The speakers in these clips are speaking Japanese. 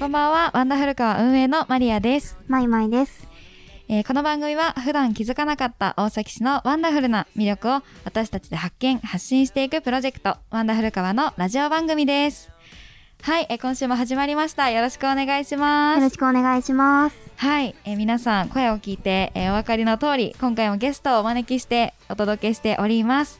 こんばんは、ワンダフルカー運営のマリアです。マイマイです。えーこの番組は普段気づかなかった大崎市のワンダフルな魅力を私たちで発見、発信していくプロジェクト、ワンダフル川のラジオ番組です。はい、えー今週も始まりました。よろしくお願いします。よろしくお願いします。はい、えー皆さん声を聞いて、えーお分かりの通り、今回もゲストをお招きしてお届けしております。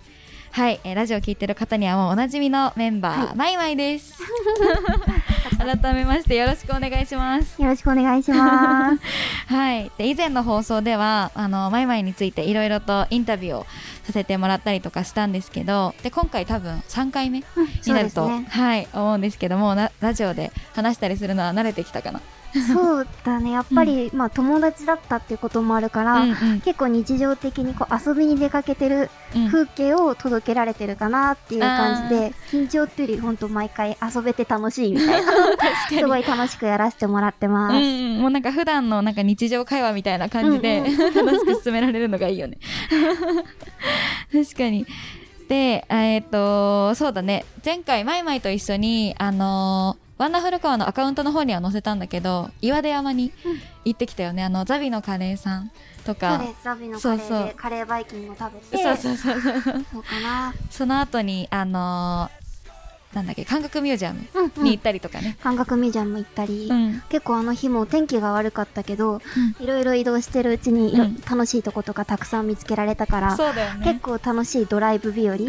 はい、えーラジオを聞いてる方にはもうおなじみのメンバー、はいマイマイです。改めましてよろしくお願いします。よろしくお願いします。はい、で以前の放送ではあのマイマイについていろいろとインタビューをさせてもらったりとかしたんですけどで今回多分3回目うんになると、ね。はい思うんですけどもなラジオで話したりするのは慣れてきたかな？そうだね。やっぱり、まあ友達だったっていうこともあるから、うんうん結構日常的にこう遊びに出かけてるうん風景を届けられてるかなっていう感じで、緊張っていうより本当毎回遊べて楽しいみたいな、すごい楽しくやらせてもらってます。うんうん、もうなんか普段のなんか日常会話みたいな感じで、うん 楽しく進められるのがいいよね。確かに。で、えっ、と、そうだね。前回、マイマイと一緒に、あのーワンダフルカワのアカウントの方には載せたんだけど、岩出山にうん行ってきたよね。あの、ザビのカレーさんとそうか。です。ザビのカレーでそうそうカレーバイキングを食べて、そうそうそうそう。かな。その後に、あのーなんだっけ、感覚ミュージアムうん、うんに行っ。たりとかね。感覚ミュージアム行ったり、うん。結構あの日も天気が悪かったけど、いろいろ移動してるうちにうん楽しいとことかたくさん見つけられたから、そうだよ結ね。構楽しいドライブ日和 だっ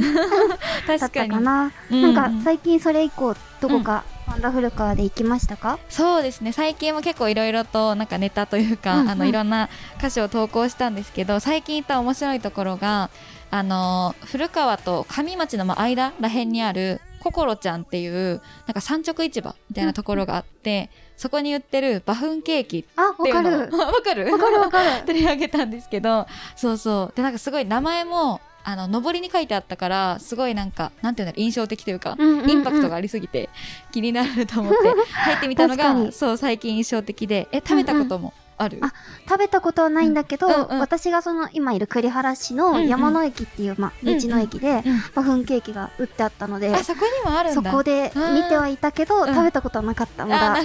た確かな。うんなんか最近それ以降どこかワンダフルカーで行きましたか、そうですね。最近も結構いろいろとなんかネタというか、うんうん。あのいろんな歌詞を投稿したんですけど最近行った面白いところがあの古川と上町のまあ間らへんにあるココロちゃんっていうなんか産直市場みたいなところがあって、そこに売ってるバフンケーキっあ、わていうのをかる。わかる？わかるわかる。取り上げたんですけどそうそう。でなんかすごい名前もあの上りに書いてあったからすごいなんかなんていうんだろう印象的というか、うんうんうん。インパクトがありすぎて気になると思って 入ってみたのがそう最近印象的でえ食べたこともある、あ食べたことはないんだけど、うんうんうん。私がその今いる栗原市のうんうん。山の駅っていう、まあ、道の駅で、うん。バフンケーキが売ってあったので、あそこにもあるんだ。そこで見てはいたけど、うん。食べたことはなかったまだ。あ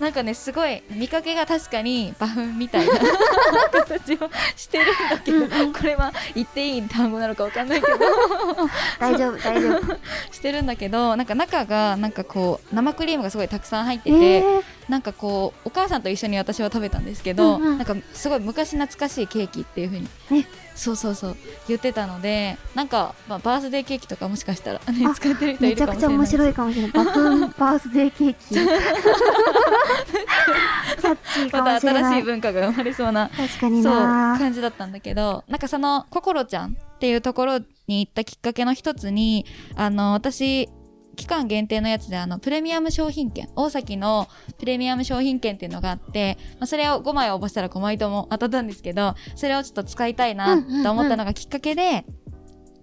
なん。かねすごい見かけが確かにバフンみたいな形をしてるんだけど、うんうん。これは言っていい単語なのかわかんないけど。大丈夫大丈夫。してるんだけどなんか中がなんかこう生クリームがすごいたくさん入ってえて、ーなんかこうお母さんと一緒に私は食べたんですけど、うんうんなんかすごい昔懐かしいケーキっていう風にえそうそうそう言ってたのでなんか、まあ、バースデーケーキとかもしかしたら、ね、あ使ってる人いるめちゃくちゃ面かもしれない白いかもしれない。バースデーケーキ。またもしれない。新しい文化が生まれそうな確かにそうな感じだったんだけどなんかそのココロちゃんっていうところに行ったきっかけの一つにあの私期間限定のやつであのプレミアム商品券大崎のプレミアム商品券っていうのがあって、まあ、それを5枚応募したら5枚とも当たったんですけどそれをちょっと使いたいなと思ったのがきっかけで、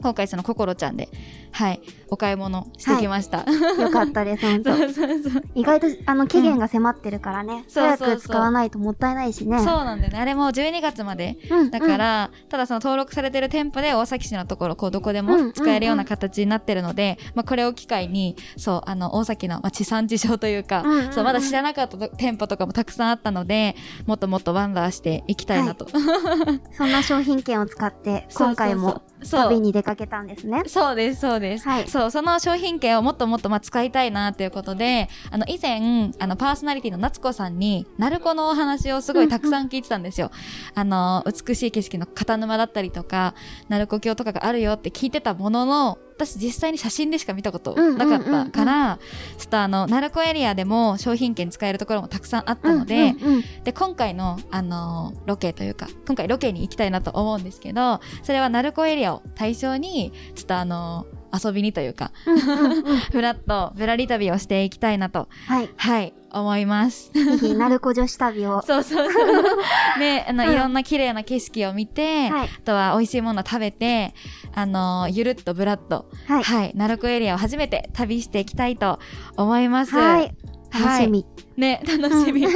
今回そのココロちゃんではいお買い物してきました、よかったです、本当。そうそうそう。意外と、あの、期限が迫ってるからね。早そうそうそう。く使わないともったいないしね。そうなんだよね。あれも12月まで。うん。だから、ただその登録されてる店舗で大崎市のところこうどこでも使えるような形になってるので、まあ、これを機会にそうあの大崎の、まあ、地産地消というか、うんうんうん。そうまだ知らなかったと店舗とかもたくさんあったのでもっともっとワンダーしていきたいなと、うんそんな商品券を使って、今回もそう旅に出かけたんですね。そうですそうです、はい。そうその商品券をもっともっとまあ使いたいなということであの以前あのパーソナリティの夏子さんに鳴子のお話をすごいたくさん聞いてたんですよ、あの美しい景色の片沼だったりとか鳴子峡とかがあるよって聞いてたものの私実際に写真でしか見たことなかったから、ちょっとあの鳴子エリアでも商品券使えるところもたくさんあったので、うんうんうん。で今回の、あのーロケというか今回ロケに行きたいなと思うんですけどそれは鳴子エリアを対象にちょっとあのー遊びにというかうんうんうんフラッとぶらり旅をしていきたいなとはい。はい思います。ぜひ、鳴子女子旅を。そうそうそう。ね、あの、うんいろんな綺麗な景色を見て、はいあとは美味しいもの食べて、あのゆるっとぶらっと、はい。はい、鳴子エリアを初めて旅していきたいと思います。はい。楽しみ。ね、楽しみ。じ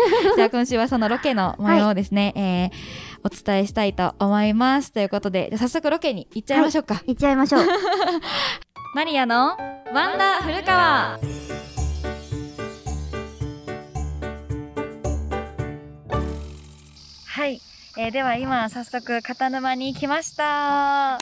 ゃあ今週はそのロケの模様をですね、えーお伝えしたいと思います。ということで早速ロケに行っちゃいましょうか、はい、行っちゃいましょう。マリアのワンダフルカワはい、えー、では今早速片沼に来ました。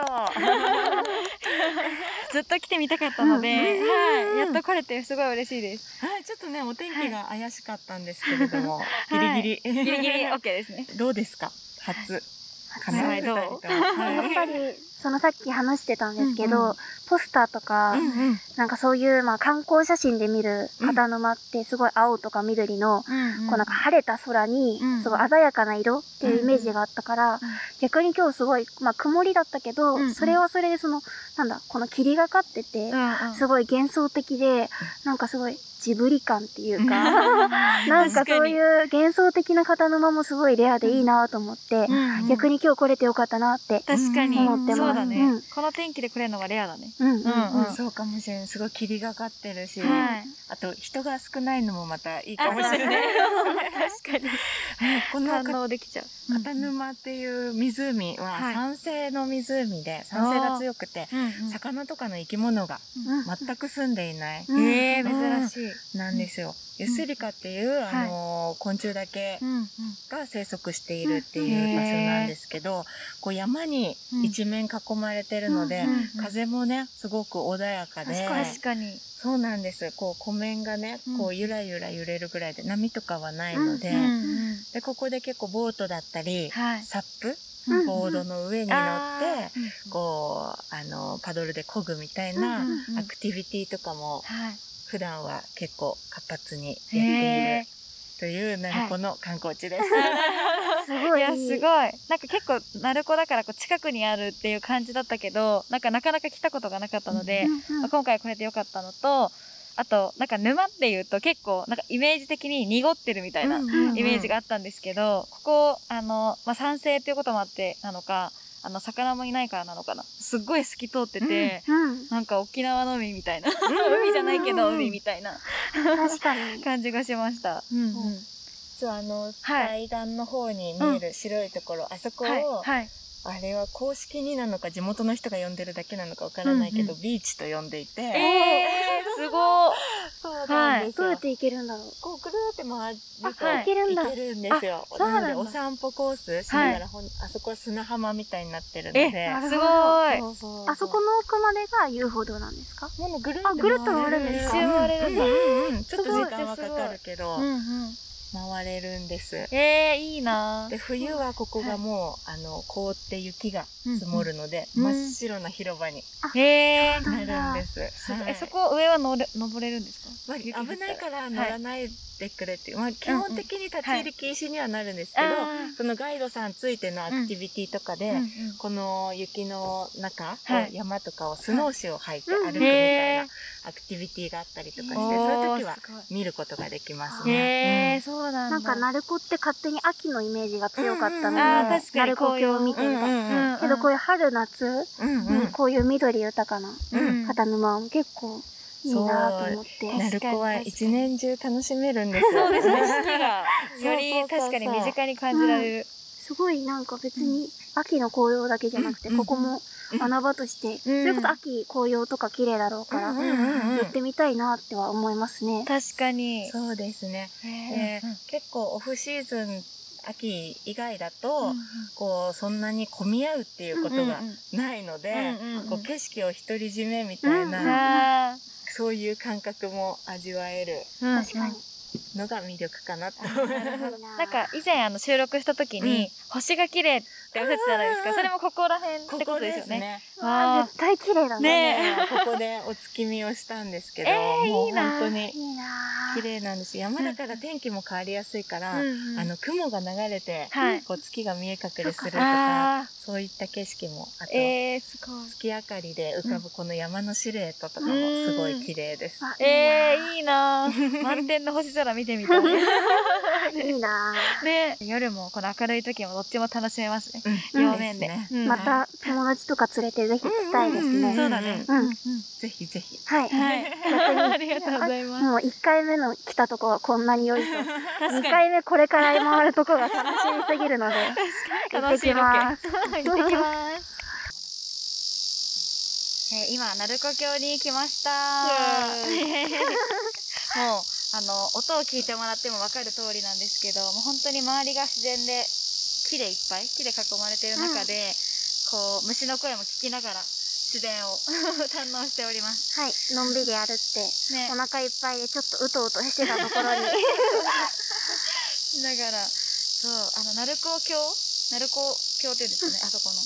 イエーイよう。ずっと来てみたかったので、うんはい、やっと来れてすごい嬉しいです。はい、ちょっとね、お天気が怪しかったんですけれども、ギはい。リギリ。ギリギリ OK ですね。どうですか？初。かはないどうはい。やっぱりそのさっき話してたんですけど、うんうん。ポスターとか、うんうん。なんかそういう、まあ、観光写真で見る片沼ってすごい青とか緑の、うんこうなんか晴れた空にうんすごい鮮やかな色っていうイメージがあったから、逆に今日すごい、まあ、曇りだったけど、うんうん。それはそれでそのなんだこの霧がかってて、すごい幻想的でなんかすごいジブリ感っていうか なんかそういう幻想的な片沼もすごいレアでいいなと思って、逆に。に今日来れてよかったなって確かに。思ってます。そうだね、うん。この天気で来れるのがレアだね。うんうんうん、うんうん。そうかもしれない。すごい霧がかってるし、はいあと人が少ないのもまたいいかもしれない。確かに。この反できちゃう。片沼っていう湖ははい酸性の湖で、酸性が強くて、魚とかの生き物がうん全く住んでいない、えうん。珍しい。なんですよ。ユスリカっていう、あのー昆虫だけうんが生息しているっていう場所なんですけど、こう山に一面囲まれてるので、うん風もねすごく穏やかで確かにそうなんです。こう湖面がねうん。こうゆらゆら揺れるぐらいで波とかはないので,、うんでここで結構ボートだったり、はい。サップうんボードの上に乗って、うんこうあのパドルで漕ぐみたいなアクティビティとかもはい。普段は結構活発にやってへいえるという鳴子の観光地です。すごい。いやすごい。なんか結構鳴子だからこう近くにあるっていう感じだったけどなんかなかなか来たことがなかったので、まあ今回来れてよかったのとあとなんか沼っていうと結構なんかイメージ的に濁ってるみたいなイメージがあったんですけど、ここあの、まあ、酸性っていうこともあってなのかあの魚もいないからなのかな。すっごい透き通ってて、うん。なんか沖縄の海みたいな。海じゃないけど海みたいな。感じがしました。うんうん。そうあの、はい。対岸の方に見える白いところ、あそこを、はい。はいあれは公式になのか地元の人が呼んでるだけなのかわからないけど、うんビーチと呼んでいて、えー、すごいそうなんですどうやって行けるんだろう。こうぐるーって回ると、あはい。行けるんだ行けるんですよ。あそうなのでお散歩コースしながら、ほんあそこは砂浜みたいになってるのえで、すごい。そうそうあそこの奥までが遊歩道なんですか？もうぐるあぐるっと回るんですか？一周回れるんだ。うんうんうんちょっと時間はかかるけど、うんうん回れるんです。えー、いいな。で冬はここがもう、あの凍って雪が積もるので、うん。真っ白な広場にへえなるんです。えそこ上は乗れ登れるんですか？危ないから乗らないでくれっていう、まあ、基本的に立ち入り禁止にはなるんですけど、あそのガイドさんついてのアクティビティとかで、ーうんうん。この雪の中、はい。山とかをスノーシューを履いてはい歩くみたへーい。なアクティビティがあったりとかして、そういう時は見ることができますへね。えそうなんだ。なんか鳴子って勝手に秋のイメージが強かったので、うんうんあー確かに鳴子峡を見てみたい、うんうんけどこういう春夏、うんうん。こういう緑豊かなうん。片沼も結構いいなと思って。鳴子は一年中楽しめるんですよ。そうですね。より確かに身近に感じられる。すごいなんか別に秋の紅葉だけじゃなくて、うん。ここも穴場として、それこそ秋紅葉とか綺麗だろうから、うんうんうんうん。行ってみたいなっては思いますね。確かに。そうですね。結構オフシーズン秋以外だと、こうそんなに混み合うっていうことがないので、こう景色を独り占めみたいな、あそういう感覚も味わえる。ーうん。確かに。のが魅力かなと。な。んか以前あの収録した時に、星が綺麗っておっしゃってたじゃないですか。それもここら辺ってことですよね。ね。あ。絶対綺麗だね。ねここでお月見をしたんですけど、えーもいう本当に綺麗なんです。山だから天気も変わりやすいから、あの雲が流れて、はい。こう月が見え隠れするとか、あそういった景色も、あと、ーえー、すごい。月明かりで浮かぶこの山のシルエットとかもすごい綺麗です。あえー、いいなー。満天の星空見てみたい。いいなぁね夜もこの明るい時もどっちも楽しめますね。うん。両面で。すね。うん。また友達とか連れてぜひ行きたいですうんうん。ね。そうだね。うん。うん。ぜひぜひ。はい。はい。ありがとうございます。もう1回目の来たとこはこんなに良いと。2確かに。回目これから回るとこが楽しみすぎるので、行ってきます。行ってきます。えー今鳴子峡に来ました。もうあの、音を聞いてもらっても分かる通りなんですけど、もう本当に周りが自然で、木でいっぱい、木で囲まれてる中で、こう、虫の声も聞きながら、自然を 堪能しております。はい。のんびり歩って、ねお。腹いっぱいでちょっとうとうとしてたところに。しながら、そう、あの、鳴子橋鳴子橋っていうんですかね、あそこの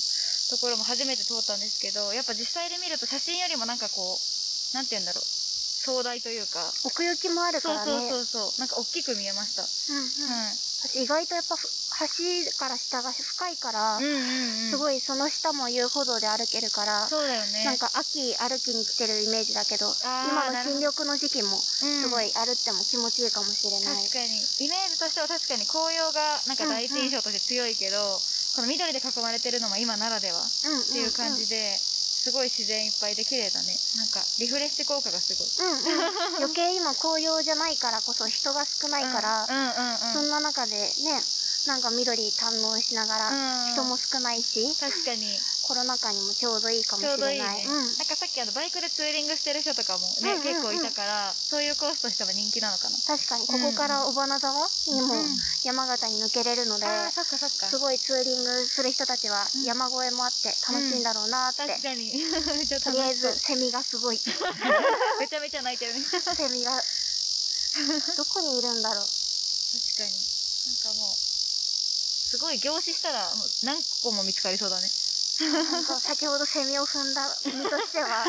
ところも初めて通ったんですけど、やっぱ実際で見ると写真よりもなんかこう、なんて言うんだろう、壮大というか、奥行きもあるからね。そうそうそう、なんか大きく見えました。うんうんはい。私意外とやっぱふ橋から下が深いから、うんうんうん。すごいその下も遊歩道で歩けるから、そうだよね。なんか秋歩きに来てるイメージだけど、今の新緑の時期もうんすごい歩っても気持ちいいかもしれない。確かにイメージとしては確かに紅葉がなんか第一印象として強いけど、この緑で囲まれてるのも今ならではっうんうん。ていう感じで、すごい自然いっぱいで綺麗だね。なんかリフレッシュ効果がすごい。うんうん、余計今紅葉じゃないからこそ人が少ないから、うんうんうん。そんな中でねなんか緑堪能しながら、うん。人も少ないし確かに。コロナ禍にもちょうどいいかもしちょうどいいれないね、うん。なんかさっきあのバイクでツーリングしてる人とかもね、うんうんうん。結構いたからそういうコースとしては人気なのかな。確かに。ここから尾花沢にもうん。山形に抜けれるので、あーそっかそっか。すごいツーリングする人たちはうん。山越えもあって楽しいんだろうなって、確かに。とりあえずセミがすごい。セ めちゃめちゃ泣いてるね。ミが。どこにいるんだろう。確かに。なんかもうすごい凝視したら何個も見つかりそうだね。先ほどセミを踏んだ身としては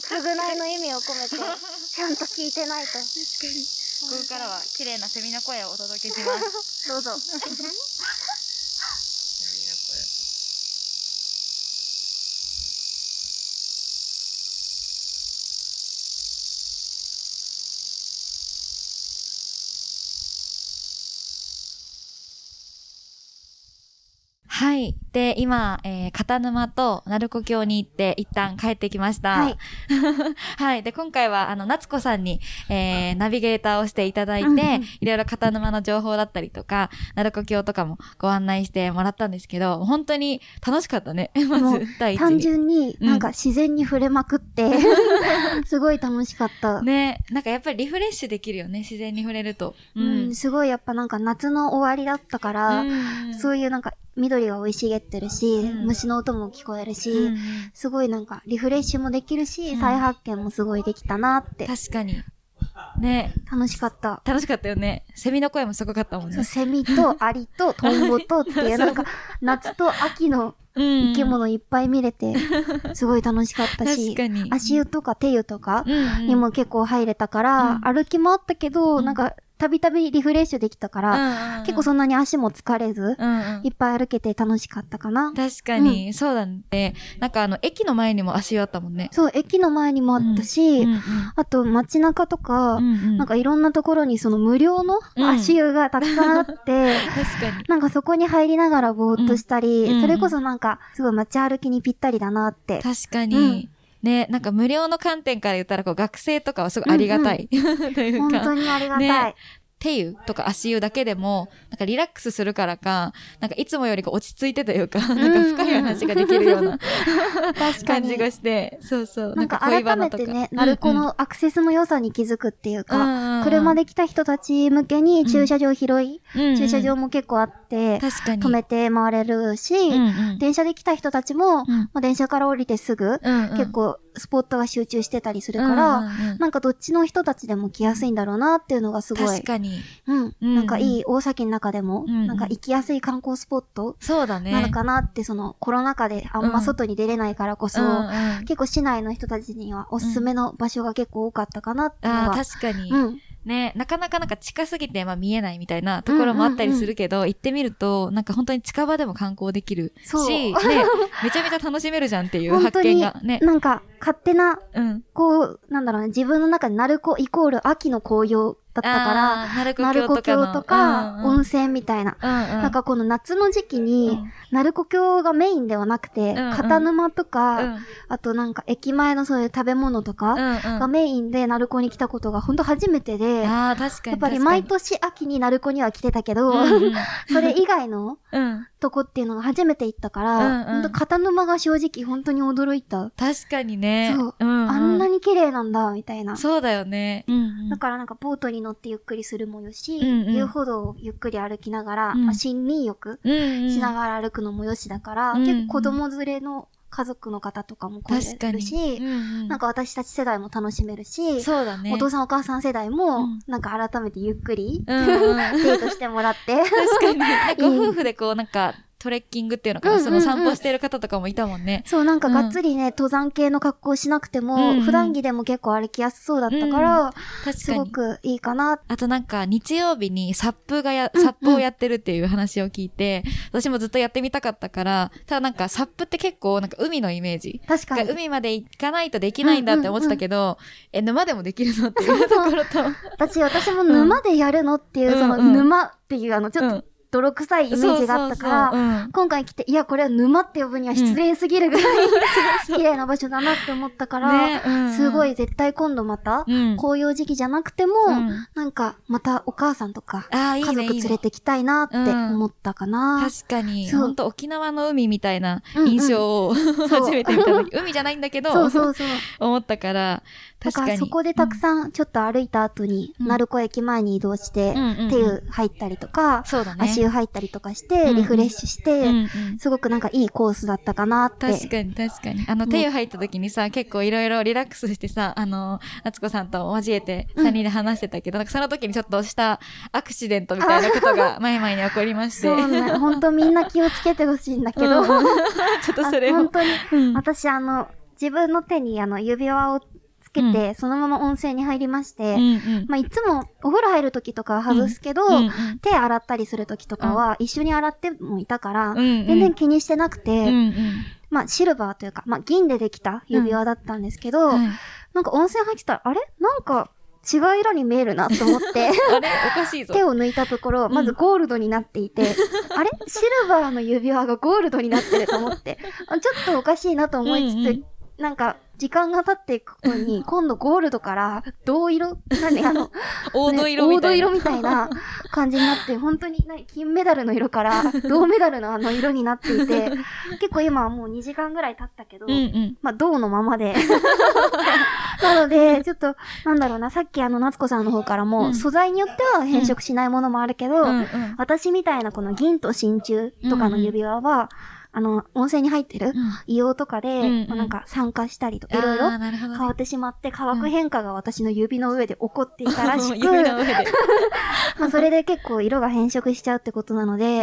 償いの意味を込めてちゃんと聞いてないと。確かに。ここからは綺麗なセミの声をお届けします。どうぞ って今、えー、片沼と鳴子峡に行って、一旦帰ってきました。はい。はい。で、今回は、あの、夏子さんに、えー、ナビゲーターをしていただいて、うんうんいろいろ片沼の情報だったりとか、鳴子峡とかもご案内してもらったんですけど、本当に楽しかったね。まもうず、第一単に。純になんか自然に触れまくって、すごい楽しかった。ね、なんかやっぱりリフレッシュできるよね、自然に触れると。うん、すごいやっぱなんか夏の終わりだったから、うんそういうなんか緑が生い茂ってるし、うん虫の音も聞こえるし、うんすごいなんかリフレッシュもできるし、うん再発見もすごいできたなって、確かに。ね、楽しかった。楽しかったよね。セミの声もすごかったもんね。セミとアリとトンボとっていうなんか 夏と秋のうん生き物いっぱい見れて、すごい楽しかったし。足湯とか手湯とかにも結構入れたから、うん歩き回ったけど、うんなんかたびたびリフレッシュできたから、結構そんなに足も疲れず、うんうんいっぱい歩けて楽しかったかな。確かに、そうだね。なんかあの、駅の前にも足湯あったもんね。そう、駅の前にもあったし、うんうんあと街中とか、うんうんなんかいろんなところにその無料の足湯がたくさんあって、確かに。なんかそこに入りながらぼーっとしたり、うんうんそれこそなんかすごい街歩きにぴったりだなって。確かに。ね、なんか無料の観点から言ったら、こう学生とかはすごいありがたい。という本か。当にありがたい。ね手湯とか足湯だけでも、なんかリラックスするからか、なんかいつもよりこう落ち着いてというか、なんか深い話ができるような。感じがして、そうそう。なんか恋改めてね、鳴子のアクセスの良さに気づくっていうか、車でで来た人たち向けに駐車場広い、駐車場もも結構あって、確かに。止めて回れるし、うんうん。電車で来た人たちも、うん。まあ、電車から降りてすぐ、うんうん。結構スポットが集中してたりするから、うんうんうん。なんかどっちの人たちでも来やすいんだろうなっていうのがすごい。確、かに。うん、うんなんかいい大崎の中でも、うんなんか行きやすい観光スポットそうだね。なのかなって、そのコロナ禍であんま外に出れないからこそ、うんうん。結構市内の人たちにはおすすめの場所が結構多かったかなっていうのああ、は、確かに。うん、ね、なかなかなんか近すぎて、まあ見えないみたいなところもあったりするけど、行ってみると、なんか本当に近場でも観光できるそうし、ね、めちゃめちゃ楽しめるじゃんっていう 発見が。ね。なんか勝手な、うん。こう、なんだろうね、自分の中で鳴子イコール秋の紅葉だったから、鳴子峡とかの。峡とか、うんうん温泉みたいな。うんうん。なんかこの夏の時期に、鳴子峡がメインではなくて、うんうん片沼とか、うん、あとなんか駅前のそういう食べ物とか。がメインで鳴子に来たことが本当初めてで、や。っぱり毎年秋に鳴子には来てたけど、それ以外のうん。とこっていうのが初めて行ったから、うんうん。本当片沼が正直本当に驚いた。確かにね。そう。うんうん。あんなに綺麗なんだ、みたいな。そうだよね。うんうん。だからなんかボートに乗ってゆっくりするもよし、うんうん。遊歩道をゆっくり歩きながら、うん。まあ、森林浴うんうん。しながら歩くのもよしだから、うん。結構子供連れの家族の方とかも来。れるし、うんうんなんか私たち世代も楽しめるし、そうだね。お父さんお母さん世代うもん、なんか改めてゆっくり、うんうんデートしてもらって。確かに。ご 夫婦でこうなんかトレッキングっていうのかな、うんうんうんその散歩してる方とかもいたもんね。そう、なんかがっつりね、登山系の格好しなくても、うんうん普段着でも結構歩きやすそうだったから、すご確かに。くいいかな。あとなんか日曜日にサップがや、うんうんサップをやってるっていう話を聞いて、私もずっとやってみたかったから、ただなんかサップって結構なんか海のイメージ。確かに。海まで行かないとできないんだって思ってたけど、え、沼でもできるのっていうところと。私、私も沼でやるのっていう、そのうんうん沼っていう、あの、ちょっうんと泥臭いイメージがあったから、そうそうそう。うん。今回来て、いや、これは沼って呼ぶには失礼すぎるぐらい、綺麗な場所だなって思ったから、ねうん。うんすごい絶対今度また、うん紅葉時期じゃなくても、うん。なんか、またお母さんとか、家族連れてきたいなって思ったかな。確かに、そう。ほんと沖縄の海みたいなうんうん。印象を、そう初めて見た時、海じゃないんだけど、そうそうそう。思ったから、だか確からに。そこでたくさんちょっと歩いた後に、うん鳴子駅前に移動して、うんうんうん手湯入ったりとか、そうだね。足湯入ったりとかしうんて、うんリフレッシュして、うんうんすごくなんかいいコースだったかなって。確かに確かに。あの、うん手湯入った時にさ、結構いろいろリラックスしてさ、あの、夏子さんと交えてうん3人で話してたけど、なんかその時にちょっとしたアクシデントみたいなことが前々に起こりまして。そうね、ほんとみんな気をつけてほしいんだけど、うんうんちょっとそれを。あ本当に、うん私あの、自分の手にあの指輪をつけて、そのまま温泉に入りまして、うんうん。まあいつもお風呂入る時とかは外すけど、うんうん。手洗ったりする時とかは一緒に洗ってもいたから、うんうん。全然気にしてなくて、うんうん。まあシルバーというか、まあ銀でできた指輪だったんですけど、はいなんか温泉入ってたら、あれ？なんか違う色に見えるなと思って、あれ？おかしいぞ。手を抜いたところ、まずゴールドになっていて、あれ？シルバーの指輪がゴールドになってると思って、あちょっとおかしいなと思いつつ、うんうん。なんか、時間が経っていくことに、今度ゴールドから、銅色何あの、黄土色みたいな。ね黄土色みたいな感じになって、本当に何金メダルの色から、銅メダルのあの色になっていて、結構今はもう2時間ぐらい経ったけど、うんうん。まあ、銅のままで。なので、ちょっと、なんだろうな、さっきあの、夏子さんの方からも、うん素材によっては変色しないものもあるけど、うんうん私みたいなこの銀と真鍮とかの指輪は、あの、温泉に入ってるうん。硫黄とかで、うんなんか酸化したりとか、いろいろ変わってしまって、化学変化が私の指の上で起こっていたらしく、指の上で。まあそれで結構色が変色しちゃうってことなので、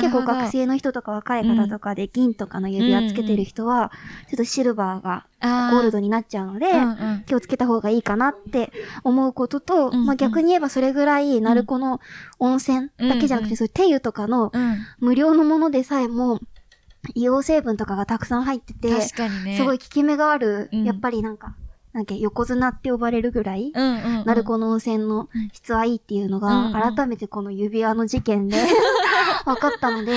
結構学生の人とか若い方とかで銀とかの指輪つけてる人は、ちょっとシルバーがあゴールドになっちゃうので、うんうん。気をつけた方がいいかなって思うことと、うんうん。まあ逆に言えばそれぐらい、鳴子の温泉だけじゃなくて、うんうん。そういう手湯とかのうん。無料のものでさえも、硫黄成分とかがたくさん入ってて、確かにね。すごい効き目がある、うんやっぱりなんか、なんか横綱って呼ばれるぐらい、うんうんうん。鳴子の温泉の質はいいっていうのが、改めてこの指輪の事件で 分かったので、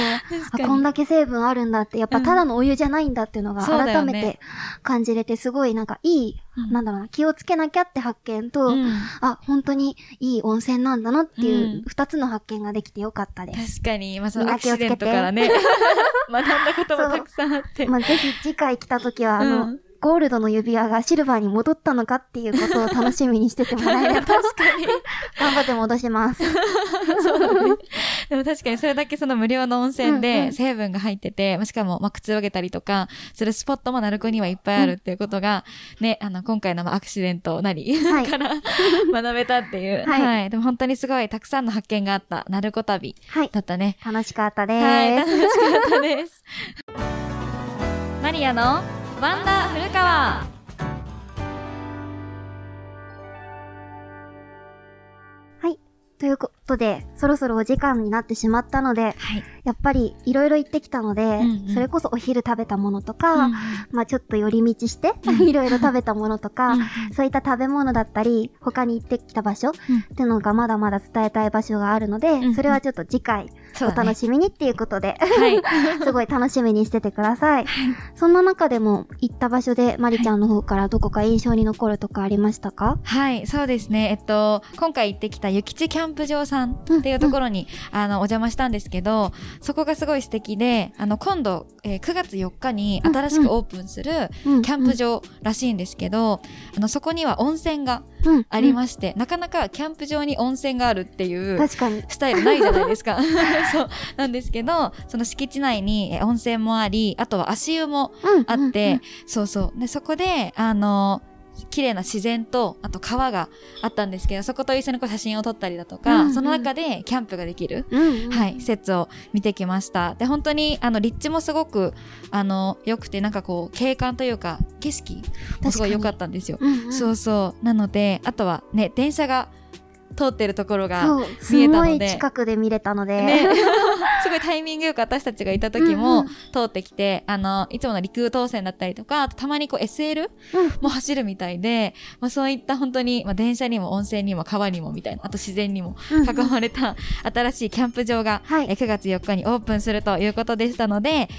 こんだけ成分あるんだって、やっぱただのお湯じゃないんだっていうのが改めて感じれて、すごいなんかいい、うん。なんだろうな、気をつけなきゃって発見と、うん。あ、本当にいい温泉なんだなっていううん。二つの発見ができてよかったです。確かに、まあ、そのアクシデントからね、学んだこともたくさんあって。まあ、ぜひ次回来た時は、あの、うんゴールドの指輪がシルバーに戻ったのかっていうことを楽しみにしててもらえれば、確かに。頑張って戻します。そうだね。でも確かにそれだけその無料の温泉うんうでん成分が入ってて、まあしかもまあ靴を上げたりとかするスポットも鳴子にはいっぱいあるっていうことが、ね、あの今回のまあアクシデントなり、はいから 学べたっていう。はいはい。でも本当にすごいたくさんの発見があった鳴子旅はい。だったね。楽しかったです。はい、楽しかったです。マリアのワンダ古川。ということで、そろそろお時間になってしまったので、はい。やっぱりいろいろ行ってきたので、んうん。それこそお昼食べたものとか、うんまあちょっと寄り道して、いろいろ食べたものとか、そういった食べ物だったり、他に行ってきた場所ってのがまだまだ伝えたい場所があるので、んうん。それはちょっと次回お楽しみにっていうことで、はい。すごい楽しみにしててください。そんな中でも行った場所でまりちゃんの方からどこか印象に残るとかありましたか？はい、そうですね。えっと、今回行ってきたゆきちキャンプ場さんっていうところに、あの、お邪魔したんですけど、そこがすごい素敵で、あの、今度、えー9月4日に新しくオープンするうん。キャンプ場らしいんですけど、あの、そこには温泉がうんありまして、なかなかキャンプ場に温泉があるっていう。スタイルないじゃないですか。そう。なんですけど、その敷地内にえ温泉もあり、あとは足湯もうんあって、うんうんそうそう。で、そこで、あの、綺麗な自然と、あと川があったんですけど、そこと一緒にこう写真を撮ったりだとか、うんうんその中でキャンプができる、うんうんはい、施設を見てきました。で、本当に、あの、立地もすごく、あの、良くて、なんかこう、景観というか、景色もすごい良かったんですよ。うんうんそうそう。なので、あとはね、電車が通ってるところが、見えたので。近くで見れたので。ね、すごいタイミングよく私たちがいた時うんもうん。通ってきて、あの、いつもの陸空当線だったりとか、あとたまにこう SL うん。も走るみたいで、まあそういった本当に、まあ電車にも温泉にも川にもみたいな、あと自然にもうん囲まれた新しいキャンプ場が、はい。え9月4日にオープンするということでしたので、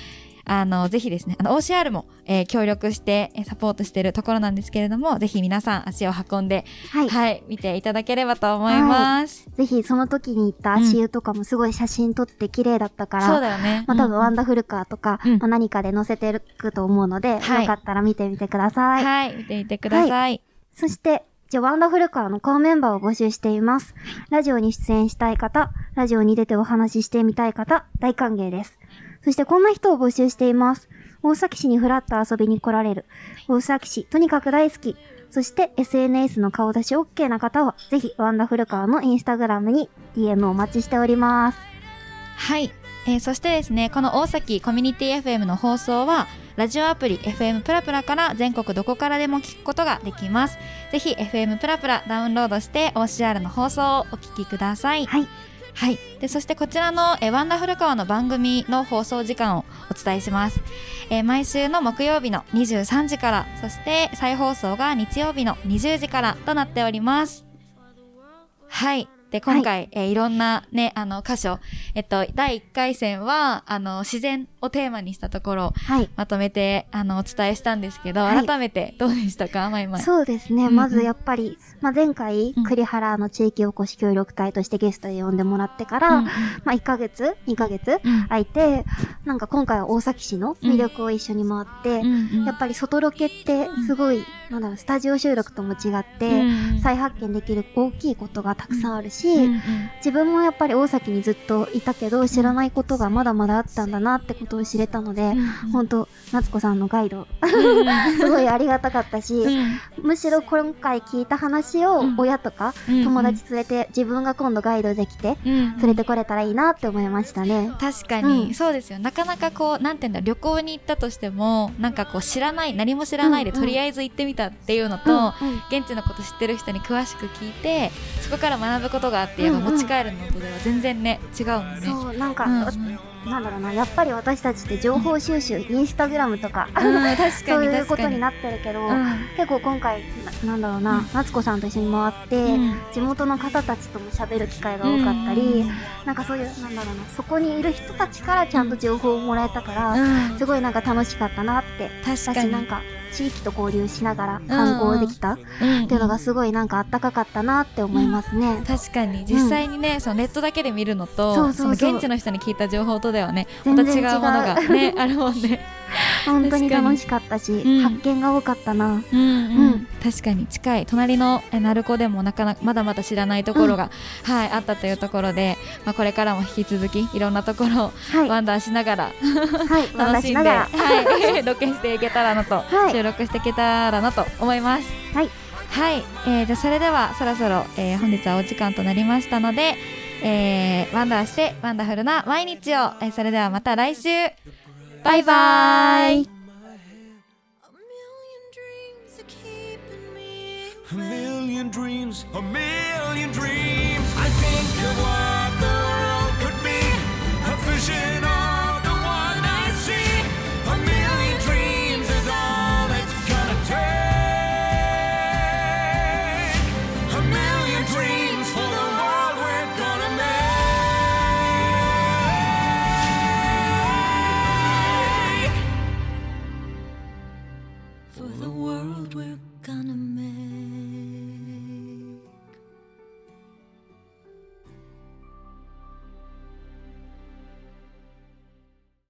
あの、ぜひですね、あの、OCR も、えー協力して、えーサポートしているところなんですけれども、ぜひ皆さん足を運んで、はい。はい、見ていただければと思います。ぜひその時に行った足湯とかもすごい写真撮って綺麗だったから、そうだよね。まあ多分ワンダダフルカーとか、うんまあ何かで載せてると思うので、はいよかったら見てみてください。はい、見ていてください。そして、じゃあワンダフルカーのコアメンバーを募集しています。ラジオに出演したい方、ラジオに出てお話ししてみたい方、大歓迎です。そしてこんな人を募集しています。大崎市にフラッと遊びに来られる。大崎市、とにかく大好き。そして SNS の顔出し OK な方は、ぜひワンダフルカーのインスタグラムに DM をお待ちしております。はい。えーそしてですね、この大崎コミュニティ FM の放送は、ラジオアプリ FM プラプラから全国どこからでも聞くことができます。ぜひ FM プラプラダウンロードして OCR の放送をお聞きください。はい。はい。で、そしてこちらの、えワンダフル川の番組の放送時間をお伝えします。え毎週の木曜日の23時から、そして再放送が日曜日の20時からとなっております。はい。で、今回、えーいろんなね、あの、箇所、えっと、第1回戦は、あの、自然をテーマにしたところをはい。まとめて、あの、お伝えしたんですけど、はい。改めてどうでしたか？まいまい。そうですね。うんうん。まずやっぱり、まあ、前回、うん。栗原の地域おこし協力隊としてゲストで呼んでもらってから、うんうん。まあ、1ヶ月 ?2 ヶ月うん。空いて、なんか今回は大崎市の魅力を一緒に回って、うんうん。やっぱり外ロケってすごい、なんだろう、スタジオ収録とも違って、うん。再発見できる大きいことがたくさんあるし、うんうん。自分もやっぱり大崎にずっといたけど、知らないことがまだまだあったんだなってことを知れたので、本当夏子さんのガイド、すごいありがたかったし、むしろ今回聞いた話をうん。親とか友達連れて自分が今度ガイドできて連れてこれたらいいなって思いましたね。確かに、うん。そうですよ。なかなかこうなんていうんだ旅行に行ったとしてもなんかこう知らない何も知らないで、うんうん。とりあえず行ってみたっていうのと、うんうん。現地のこと知ってる人に詳しく聞いてそこから学ぶことがあってやっぱ持ち帰るのとでは全然ね違うもんね。そう、なんか、うん。うんなんだろうな、やっぱり私たちって情報収集、インスタグラムとか、そうにいうことにに。なってるけど、うん。結構今回、ななんだろうな、うん。夏子さんと一緒に回って、うん。地元の方たちとも喋る機会が多かったり、なんかそういう、なんだろうな、そこにいる人たちからちゃんと情報をもらえたから、うん。すごいなんか楽しかったなって、確かに。私なんか地域と交流しながら観光できたっうん。ていうのがすごいなんかあったかかったなって思いますね。確かに。実際にね、そのネットだけで見るのとその現地の人に聞いた情報とではねまた違うものがね あるもんね。本当に楽しかったし、うん発見が多かったな。うんううんん、確かに近い隣のえ鳴子でもなかなかまだまだ知らないところが、はいあったというところで、まあ、これからも引き続きいろんなところをはい。ワンダーしながらはい。楽しんで。はい、ロケしていけたらなと、はい収録していけたらなと思います。はい。はい、えー、じゃそれではそろそろ、えー、本日はお時間となりましたので、えー、ワンダーしてワンダフルな毎日を、えー、それではまた来週。バイバイ。A million dreams, a million dreams.